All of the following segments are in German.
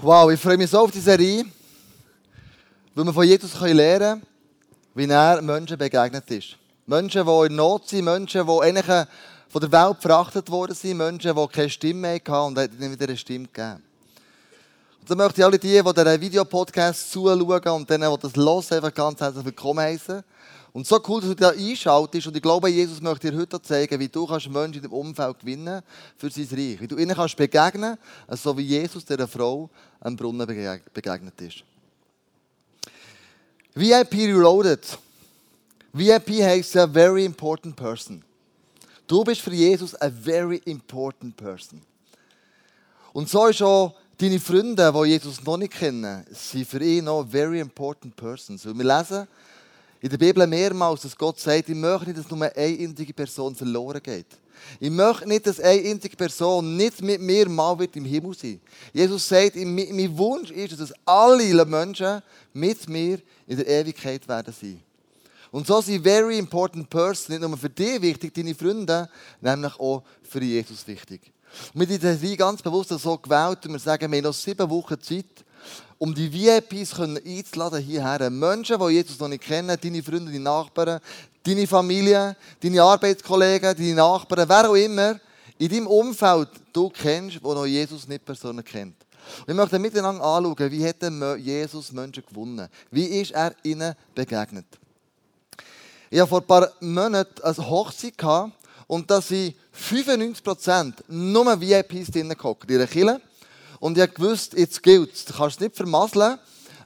Wow, ich freue mich so auf die Serie, weil wir von Jesus lernen können, wie er Menschen begegnet ist. Menschen, die in Not sind, Menschen, die eigentlich von der Welt verachtet worden sind, Menschen, die keine Stimme mehr hatten und ihnen wieder eine Stimme gegeben. Und dann möchte ich alle die, die diesen Videopodcast zuschauen und denen, die das hören, einfach ganz herzlich willkommen heißen. Und so cool, dass du da einschaltest. Und ich glaube, Jesus möchte dir heute zeigen, wie du Menschen in deinem Umfeld gewinnen für sein Reich. Wie du ihnen kannst begegnen so wie Jesus dieser Frau am Brunnen begegnet ist. VIP Reloaded. VIP heisst a very important person. Du bist für Jesus a very important person. Und so ist auch deine Freunde, die Jesus noch nicht kennen, sind für ihn noch very important persons. Und wir lesen in der Bibel mehrmals, dass Gott sagt, ich möchte nicht, dass nur eine einzige Person verloren geht. Ich möchte nicht, dass eine einzige Person nicht mit mir mal wird im Himmel sein. Jesus sagt, mein Wunsch ist, dass alle Menschen mit mir in der Ewigkeit werden sein. Und so sind very important person nicht nur für dich wichtig, deine Freunde, nämlich auch für Jesus wichtig. Und wir haben ganz bewusst so gewählt, und wir sagen, wir haben noch sieben Wochen Zeit, um die VIPs einzuladen hierher. Menschen, die Jesus noch nicht kennen, deine Freunde, deine Nachbarn, deine Familie, deine Arbeitskollegen, deine Nachbarn, wer auch immer in deinem Umfeld du kennst, wo noch Jesus nicht Personen kennt. wir möchten miteinander anschauen, wie hat Jesus Menschen gewonnen? Wie ist er ihnen begegnet? Ich hatte vor ein paar Monaten eine Hochzeit und da sind 95% nur VIPs drinnen gehockt, in einer Kirche. Und ich wusste, jetzt gilt es. Du kannst es nicht vermasseln.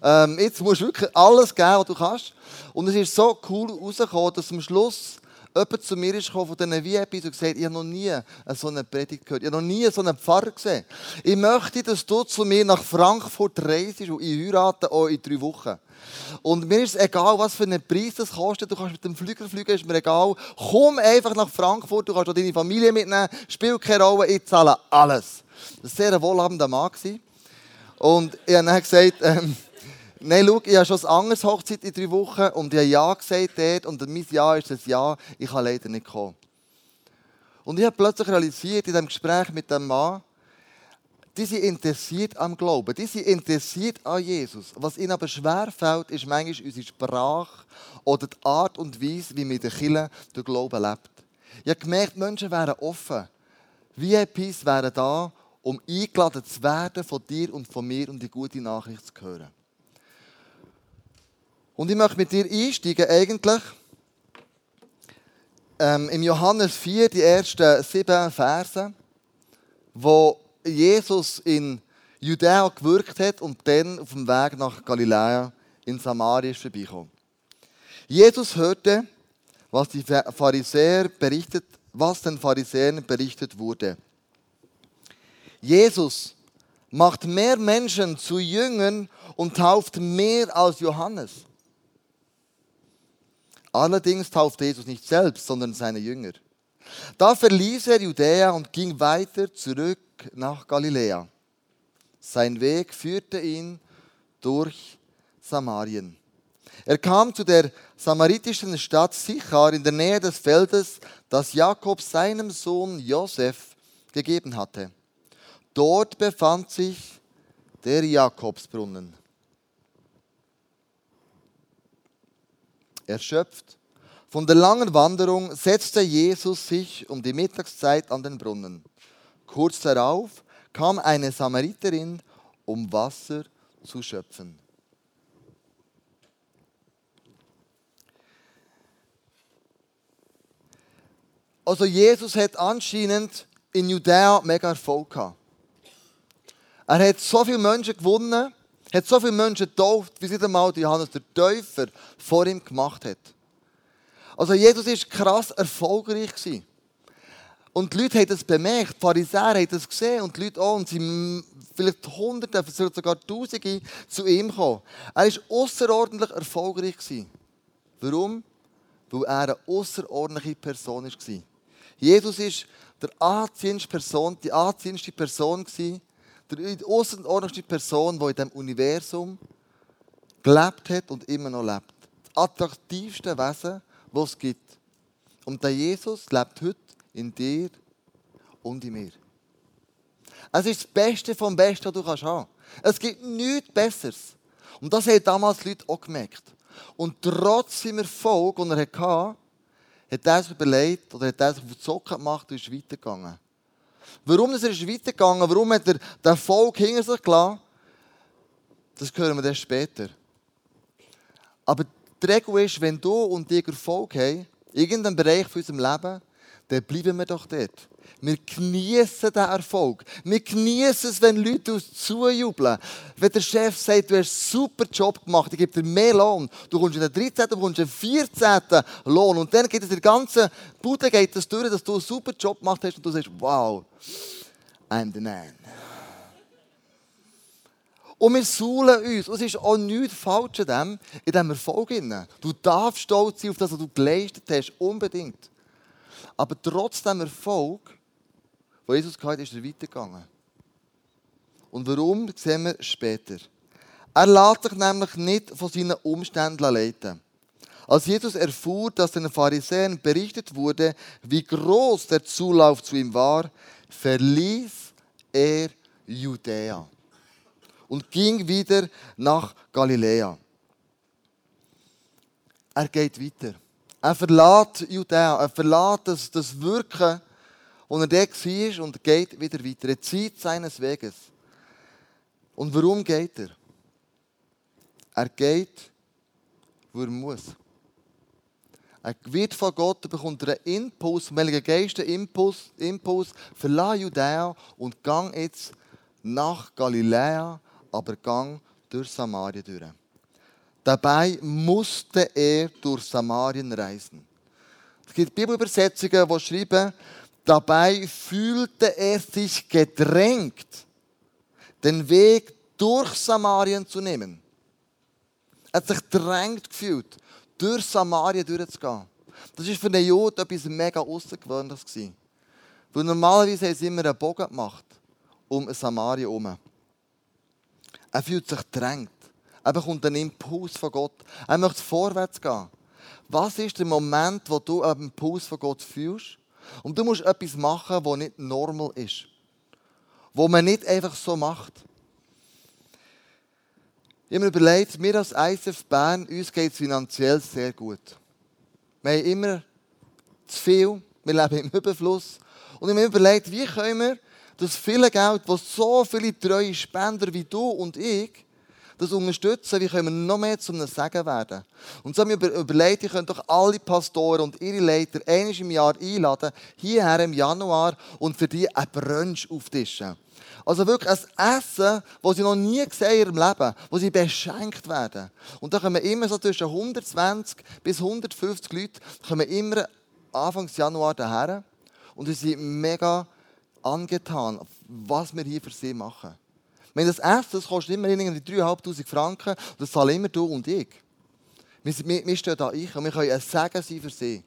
Ähm, jetzt musst du wirklich alles geben, was du kannst. Und es ist so cool rausgekommen, dass am Schluss jemand zu mir gekommen von diesen VIPs und gesagt, ich habe noch nie so eine Predigt gehört. Ich habe noch nie so einen Pfarrer gesehen. Ich möchte, dass du zu mir nach Frankfurt reist und ich heirate auch in drei Wochen. Und mir ist es egal, was für einen Preis das kostet. Du kannst mit dem Flüger fliegen, ist mir egal. Komm einfach nach Frankfurt, du kannst auch deine Familie mitnehmen. Spielt keine Rolle, ich zahle alles. Das war ein sehr wohlhabender Mann. Und ich habe dann gesagt, ähm, nein, schau, ich habe schon eine andere Hochzeit in drei Wochen und ich habe Ja gesagt dort und mein Ja ist das Ja, ich kann leider nicht kommen. Und ich habe plötzlich realisiert in diesem Gespräch mit dem Mann, die sind interessiert am Glauben, die sind interessiert an Jesus. Was ihnen aber schwerfällt, ist manchmal unsere Sprache oder die Art und Weise, wie wir in der Kirche den Glauben lebt. Ich habe gemerkt, Menschen wären offen. VIPs wären da, um eingeladen zu werden von dir und von mir und die gute Nachricht zu hören. Und ich möchte mit dir einsteigen, eigentlich ähm, im Johannes 4, die ersten sieben Verse, wo Jesus in Judäa gewirkt hat und dann auf dem Weg nach Galiläa in Samaria vorbeigekommen. Jesus hörte, was die Pharisäer berichtet, was den Pharisäern berichtet wurde. Jesus macht mehr Menschen zu Jüngern und tauft mehr als Johannes. Allerdings taufte Jesus nicht selbst, sondern seine Jünger. Da verließ er Judäa und ging weiter zurück nach Galiläa. Sein Weg führte ihn durch Samarien. Er kam zu der samaritischen Stadt Sichar in der Nähe des Feldes, das Jakob seinem Sohn Josef gegeben hatte. Dort befand sich der Jakobsbrunnen. Erschöpft von der langen Wanderung setzte Jesus sich um die Mittagszeit an den Brunnen. Kurz darauf kam eine Samariterin, um Wasser zu schöpfen. Also Jesus hat anscheinend in Judäa mega Erfolg gehabt. Er hat so viele Menschen gewonnen, hat so viele Menschen getauft, wie nicht einmal Johannes der Täufer vor ihm gemacht hat. Also Jesus war krass erfolgreich. Und die Leute haben das bemerkt, die Pharisäer haben das gesehen und die Leute auch. Und sie vielleicht Hunderte, vielleicht sogar Tausende zu ihm gekommen. Er war außerordentlich erfolgreich. Warum? Weil er eine außerordentliche Person war. Jesus war der anziehendste Person, die anziehendste Person, die außerordentlichste Person, die in diesem Universum gelebt hat und immer noch lebt. Das attraktivste Wesen, das es gibt. Und der Jesus lebt heute in dir und in mir. Es ist das Beste vom Besten, was du haben kannst. Es gibt nichts Besseres. Und das haben damals die Leute auch gemerkt. Und trotz seinem Erfolg, den er hatte, hat er sich überlegt oder hat er sich auf die Socken gemacht und ist weitergegangen. Warum ist er weitergegangen? Warum hat er den Erfolg hinter sich gelassen? Das hören wir dann später. Aber die Regel ist, wenn du und ich Erfolg haben, in irgendeinem Bereich von unserem Leben, dann bleiben wir doch dort. Wir genießen den Erfolg. Wir genießen es, wenn Leute uns zujubeln. Wenn der Chef sagt, du hast einen super Job gemacht, ich gebe dir mehr Lohn. Du kommst in den 13., du kommst in den 14. Lohn. Und dann geht es der ganzen Bude geht das durch, dass du einen super Job gemacht hast und du sagst, wow, I'm the man. Und wir suhlen uns. Und es ist auch nichts falsch in diesem Erfolg. Du darfst stolz sein auf das, was du geleistet hast, unbedingt. Aber trotz dem Erfolg wo Jesus hatte, ist er weitergegangen. Und warum, sehen wir später. Er lässt sich nämlich nicht von seinen Umständen leiten. Als Jesus erfuhr, dass den Pharisäern berichtet wurde, wie groß der Zulauf zu ihm war, verließ er Judäa und ging wieder nach Galiläa. Er geht weiter. Er verlässt Judäa, er verlässt das, das Wirken und er dort war und geht wieder weiter. Er zieht seines Weges. Und warum geht er? Er geht, wo er muss. Er wird von Gott, bekommt einen Impuls, vom Heiligen einen Impuls, Impuls, verlass Judäa und gang jetzt nach Galiläa, aber gang durch Samarien durch. Dabei musste er durch Samarien reisen. Es gibt Bibelübersetzungen, die schreiben, Dabei fühlte er sich gedrängt, den Weg durch Samarien zu nehmen. Er hat sich gedrängt gefühlt, durch Samarien durchzugehen. Das war für den Juden etwas mega Außergewöhnliches. Weil normalerweise haben sie immer einen Bogen gemacht, um Samarien herum. Er fühlt sich gedrängt. Er bekommt einen Impuls von Gott. Er möchte vorwärts gehen. Was ist der Moment, wo du einen Impuls von Gott fühlst? Und du musst etwas machen, was nicht normal ist. Wo man nicht einfach so macht. Ich habe mir überlegt, wir als ISF Bern, uns geht es finanziell sehr gut. Wir haben immer zu viel, wir leben im Überfluss. Und ich habe mir überlegt, wie können wir das viele Geld, das so viele treue Spender wie du und ich, das unterstützen, wie können wir noch mehr zu einem Segen werden. Und so haben wir überlegt, ihr könnt doch alle Pastoren und ihre Leiter einmal im Jahr einladen, hierher im Januar und für die ein Brunch auftischen. Also wirklich ein Essen, das sie noch nie gesehen haben ihrem Leben, wo sie beschenkt werden. Und da kommen immer so zwischen 120 bis 150 Leute, kommen immer Anfang Januar daher und sie sind mega angetan, was wir hier für sie machen. Wenn das Essen das kostet immer irgendwie 3'500 Franken, das zahlen immer du und ich. Wir, wir, wir stehen da ein und wir können ein Segen sein für sie.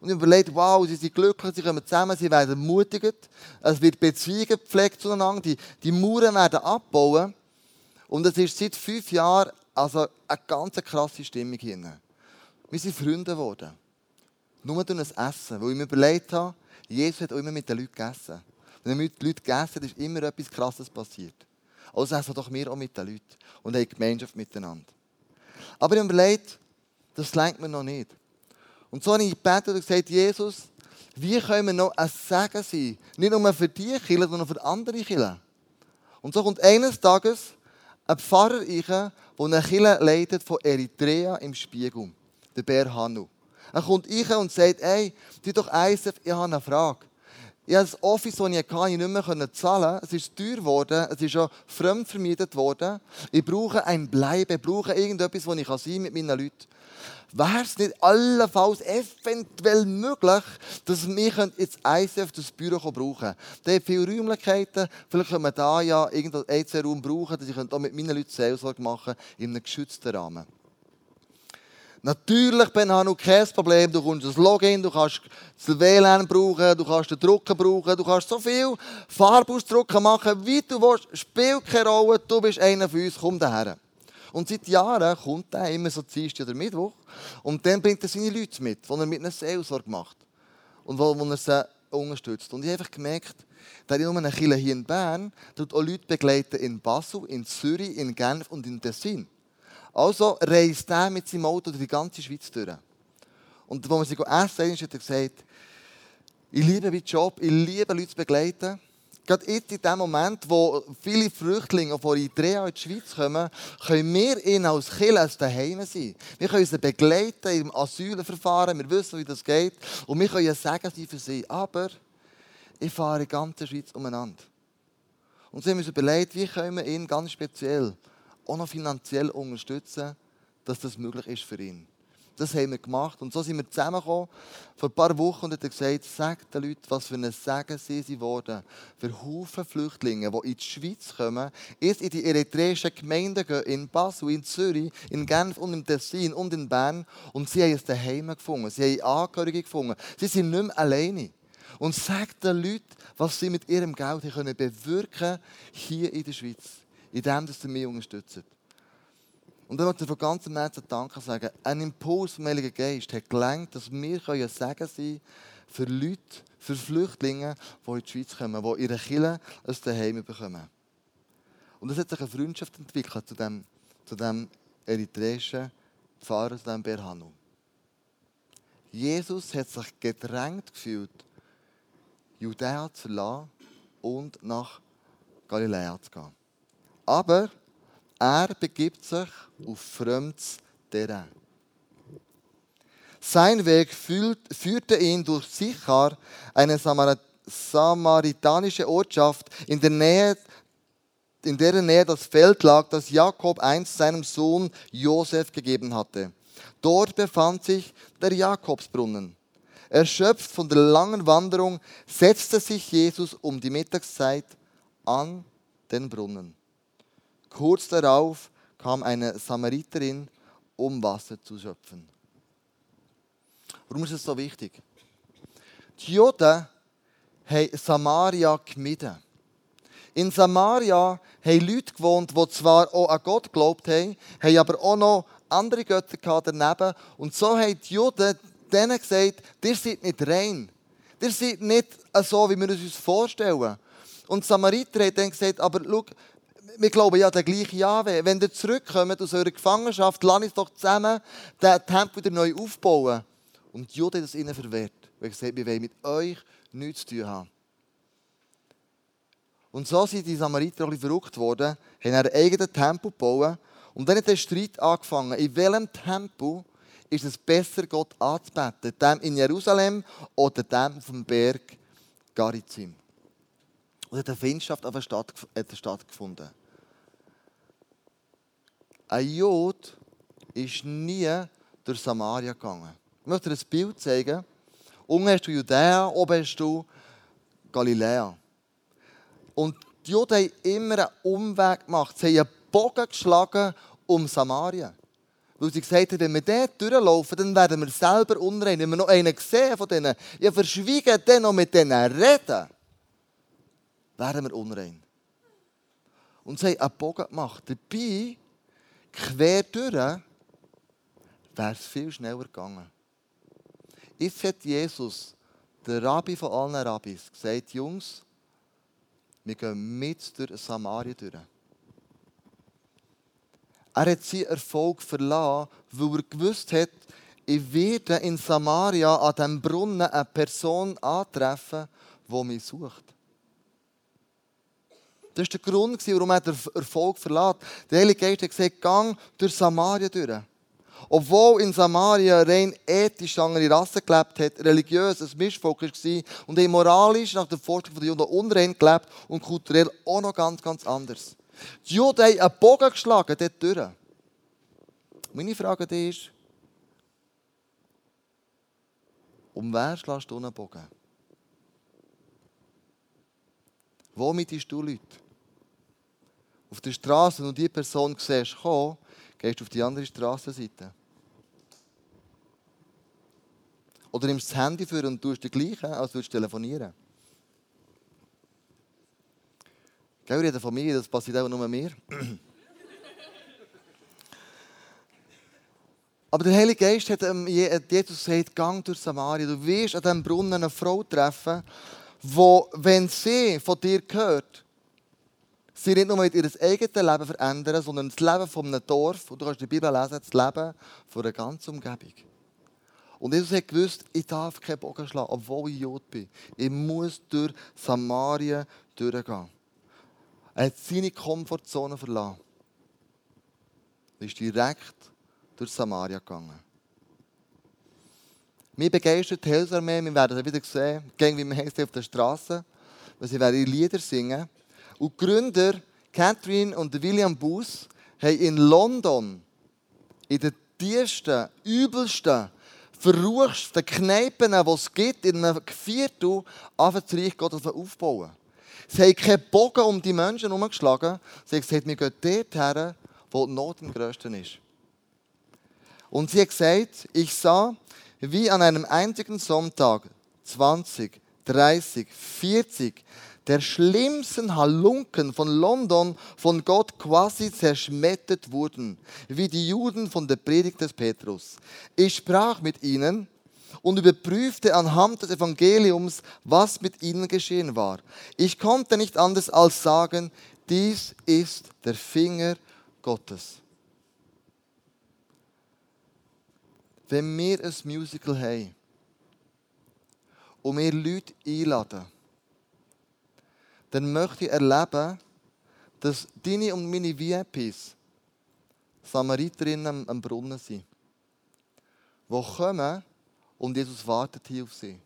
Und ich überlege, wow, sie sind glücklich, sie kommen zusammen, sie werden ermutigt, es wird Beziehungen gepflegt zueinander, die, die Mauern werden abbauen. Und es ist seit fünf Jahren also eine ganz krasse Stimmung hier. Wir sind Freunde geworden. Nur durch ein Essen, weil ich mir überlegt habe, Jesus hat auch immer mit den Leuten gegessen. Wenn er mit den Leuten gegessen hat, ist immer etwas Krasses passiert. Also essen doch wir auch mit den Leuten und haben Gemeinschaft miteinander. Aber ich habe überlegt, das lenkt mir noch nicht. Und so habe ich gebetet und gesagt, Jesus, wie können wir noch ein Segen sein? Nicht nur für die Kinder, sondern für andere Kinder. Und so kommt eines Tages ein Pfarrer rein, der eine Kirche leitet von Eritrea im Spiegel, der Bär Hanu. Er kommt rein und sagt, hey, tu doch eins, ich habe eine Frage. Ich habe das Office, das ich hatte, nicht mehr zahlen. Es ist teuer geworden. Es ist schon fremd vermietet worden. Ich brauche ein Bleiben. Ich brauche irgendetwas, wo ich sein kann mit meinen Leuten. Wäre es nicht allenfalls eventuell möglich, dass wir jetzt ICF das Büro brauchen können? Da hat viele Räumlichkeiten. Vielleicht können wir da ja irgendeinen EC-Raum brauchen, dass ich auch mit meinen Leuten Seelsorge machen in einem geschützten Rahmen. Natürlich, Ben Hanu, kein Problem. Du kannst das Login, du kannst das WLAN brauchen, du kannst den Drucker brauchen, du kannst so viel Farbausdrucken machen, wie du willst. Spielt keine Rolle, du bist einer von uns, komm daher. Und seit Jahren kommt er immer so Dienstag oder Mittwoch und dann bringt er seine Leute mit, die er mit einer Seelsorge macht und wo, wo er sie unterstützt. Und ich habe einfach gemerkt, der nicht nur eine Kirche hier in Bern, auch Leute begleiten in Basel, in Zürich, in Genf und in Tessin. Also reist er mit seinem Auto durch die ganze Schweiz durch. Und als wir sie essen, hat er gesagt, ich liebe meinen Job, ich liebe Leute zu begleiten. Gerade jetzt in dem Moment, wo viele Flüchtlinge von Eritrea in die Schweiz kommen, können wir ihnen als Kirche als daheim sein. Wir können sie begleiten im Asylverfahren, wir wissen, wie das geht. Und wir können sagen sie für sie. Aber ich fahre in der ganzen Schweiz umeinander. Und sie haben uns überlegt, wie können wir ihn ganz speziell auch noch finanziell unterstützen, dass das möglich ist für ihn. Das haben wir gemacht. Und so sind wir zusammengekommen vor ein paar Wochen und hat gesagt, sagt den Leuten, was für ein Segen sie sind worden. Für Haufen Flüchtlinge, die in die Schweiz kommen, erst in die eritreischen Gemeinden gehen, in Basel, in Zürich, in Genf und im Tessin und in Bern. Und sie haben es daheim gefunden. Sie haben Angehörige gefunden. Sie sind nicht mehr alleine. Und sagt den Leuten, was sie mit ihrem Geld können bewirken hier in der Schweiz. In dem, dass sie mich unterstützen. Und dann möchte ich von ganzem Herzen Danke sagen. Ein Impuls vom Heiligen Geist hat gelangt, dass wir können Segen sein für Leute, für Flüchtlinge, die in die Schweiz kommen, die ihre Kinder aus Daheim bekommen. Und es hat sich eine Freundschaft entwickelt zu dem, zu dem eritreischen Pfarrer, zu dem Berhanu. Jesus hat sich gedrängt gefühlt, Judäa zu verlassen und nach Galiläa zu gehen. Aber er begibt sich auf fremdes Terrain. Sein Weg führte ihn durch Sichar, eine samaritanische Ortschaft, in der Nähe in deren Nähe das Feld lag, das Jakob einst seinem Sohn Josef gegeben hatte. Dort befand sich der Jakobsbrunnen. Erschöpft von der langen Wanderung setzte sich Jesus um die Mittagszeit an den Brunnen. Kurz darauf kam eine Samariterin, um Wasser zu schöpfen. Warum ist es so wichtig? Die Juden haben Samaria gemieden. In Samaria haben Leute gewohnt, die zwar auch an Gott geglaubt haben, haben aber auch noch andere Götter daneben. Und so haben die Juden denen gesagt, ihr seid nicht rein. Ihr seid nicht so, wie wir uns vorstellen. Und die Samariter haben dann gesagt, aber schau, wir glauben ja der gleiche Jahwe. Wenn ihr zurückkommt aus eurer Gefangenschaft, lasst uns doch zusammen den Tempel wieder neu aufbauen. Und die Juden das ihnen verwehrt. Weil gesagt wir wollen mit euch nichts zu tun haben. Und so sind die Samariter ein bisschen verrückt worden, haben einen eigenen Tempel gebaut. Und dann hat der Streit angefangen. In welchem Tempel ist es besser, Gott anzubeten? Dem in Jerusalem oder dem auf dem Berg Garizim? Und hat eine Findschaft stattgefunden. Ein Jod ist nie durch Samaria gegangen. Ich möchte dir ein Bild zeigen. Unten hast du Judäa, oben hast du Galiläa. Und die Juden haben immer einen Umweg gemacht. Sie haben einen Bogen geschlagen um Samaria. Weil sie gesagt haben, wenn wir dort durchlaufen, dann werden wir selber unrein. Wenn wir noch einen sehen von denen, ja, verschwiegen dann noch mit denen reden, werden wir unrein. Und sie haben einen Bogen gemacht. Dabei quer durch, wäre es viel schneller gegangen. Jetzt hat Jesus, der Rabbi von allen Rabbis, gesagt, Jungs, wir gehen mit durch Samaria durch. Er hat seinen Erfolg verlassen, weil er gewusst hat, ich werde in Samaria an diesem Brunnen eine Person antreffen, die mich sucht. Das war der Grund, warum er den Erfolg verlässt. Der Heilige Geist hat gesagt, gang durch Samaria durch. Obwohl in Samaria rein ethisch andere Rasse gelebt hat, religiös ein Mischvolk war und moralisch nach der Vorstellung der Juden unrein gelebt und kulturell auch noch ganz, ganz anders. Die Juden haben einen Bogen geschlagen dort durch. Meine Frage ist, um wen schlägst du einen Bogen? Womit bist du Leute? Auf der Straße und die Person siehst kommen, gehst du auf die andere Straßenseite. Oder nimmst das Handy für und tust das Gleiche, als würdest du telefonieren. Gell, reden von mir, das passiert auch nur mir. Aber der Heilige Geist hat Jesus gesagt, gang durch Samaria. Du wirst an diesem Brunnen eine Frau treffen, wo, wenn sie von dir hört, sie nicht nur ihr eigenes Leben verändern, sondern das Leben von einem Dorf, und du kannst die Bibel lesen, das Leben von einer ganzen Umgebung. Und Jesus hat gewusst, ich darf keinen Bogen schlagen, obwohl ich Jod bin. Ich muss durch Samaria durchgehen. Er hat seine Komfortzone verlassen. Er ist direkt durch Samaria gegangen. Mir begeistert die Hilfsarmee, wir werden es wieder sehen, gegen wie wir auf der Straße, weil sie werden Lieder singen. Und die Gründer, Catherine und William Booth, haben in London, in den tiefsten, übelsten, verruchsten Kneipen, die es gibt, in einem Viertel, anfangen das Reich Gottes aufbauen. Sie haben keinen Bogen um die Menschen herumgeschlagen. Sie haben gesagt, wir gehen dort her, wo die Not am grössten ist. Und sie hat gesagt, ich sah, wie an einem einzigen Sonntag 20, 30, 40 der schlimmsten Halunken von London von Gott quasi zerschmettert wurden, wie die Juden von der Predigt des Petrus. Ich sprach mit ihnen und überprüfte anhand des Evangeliums, was mit ihnen geschehen war. Ich konnte nicht anders als sagen, dies ist der Finger Gottes. Wenn wir ein Musical haben und wir Leute einladen, dann möchte ich erleben, dass deine und meine VIPs Samariterinnen am Brunnen sind, die kommen und Jesus wartet hier auf sie.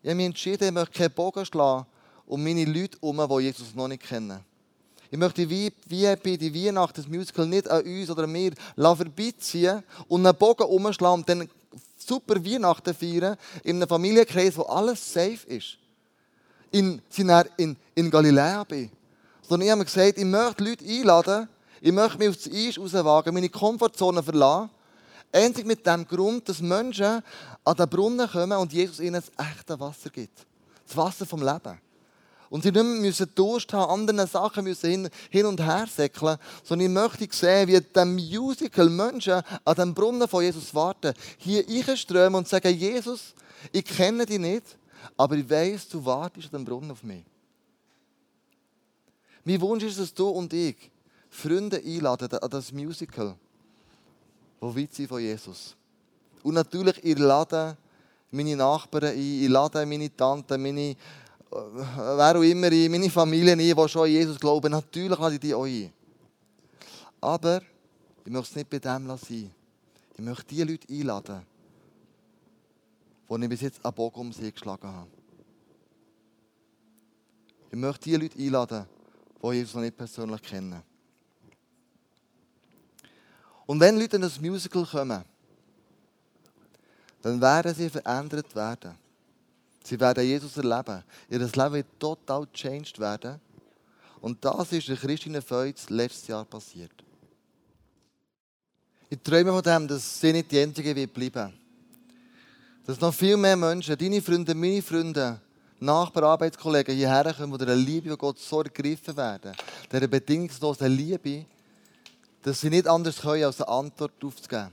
Ich habe mich entschieden, ich möchte keinen Bogen schlagen um meine Leute herum, die Jesus noch nicht kennen. Ich möchte wie bei die Weihnachten, das Musical, nicht an uns oder an mir vorbeiziehen und einen Bogen umschlagen und dann super Weihnachten feiern in einem Familienkreis, wo alles safe ist. In, in, in Galiläa bin. Sondern ich habe mir gesagt, ich möchte Leute einladen, ich möchte mich aufs Eis rauswagen, meine Komfortzone verlassen. Endlich mit dem Grund, dass Menschen an den Brunnen kommen und Jesus ihnen das echte Wasser gibt. Das Wasser vom Leben. Und sie nicht mehr müssen Durst haben, anderen Sachen müssen hin, hin und her säckeln, sondern ich möchte sehen, wie dem Musical Menschen an dem Brunnen von Jesus warten, hier einströmen und sagen, Jesus, ich kenne dich nicht, aber ich weiß, du wartest an dem Brunnen auf mich. Mein Wunsch ist, dass du und ich Freunde einladen an das Musical, wo weit sind von Jesus. Und natürlich, ich lade meine Nachbarn ein, ich lade meine Tante, meine wer auch immer in meine Familie ein, die schon an Jesus glauben, natürlich lade ich die auch ein. Aber ich möchte es nicht bei dem lassen. Ich möchte die Leute einladen, die ich bis jetzt an Bogen um sie geschlagen habe. Ich möchte die Leute einladen, die Jesus noch nicht persönlich kennen. Und wenn Leute in das Musical kommen, dann werden sie verändert werden. Sie werden Jesus erleben. Ihr Leben wird total changed werden. Und das ist der Christine Feuz letztes Jahr passiert. Ich träume von dem, dass sie nicht die Einzige bleiben. Dass noch viel mehr Menschen, deine Freunde, meine Freunde, Nachbarn, Arbeitskollegen hierher kommen, die der Liebe von Gott so ergriffen werden, dieser bedingungslosen Liebe, dass sie nicht anders können, als eine Antwort aufzugeben.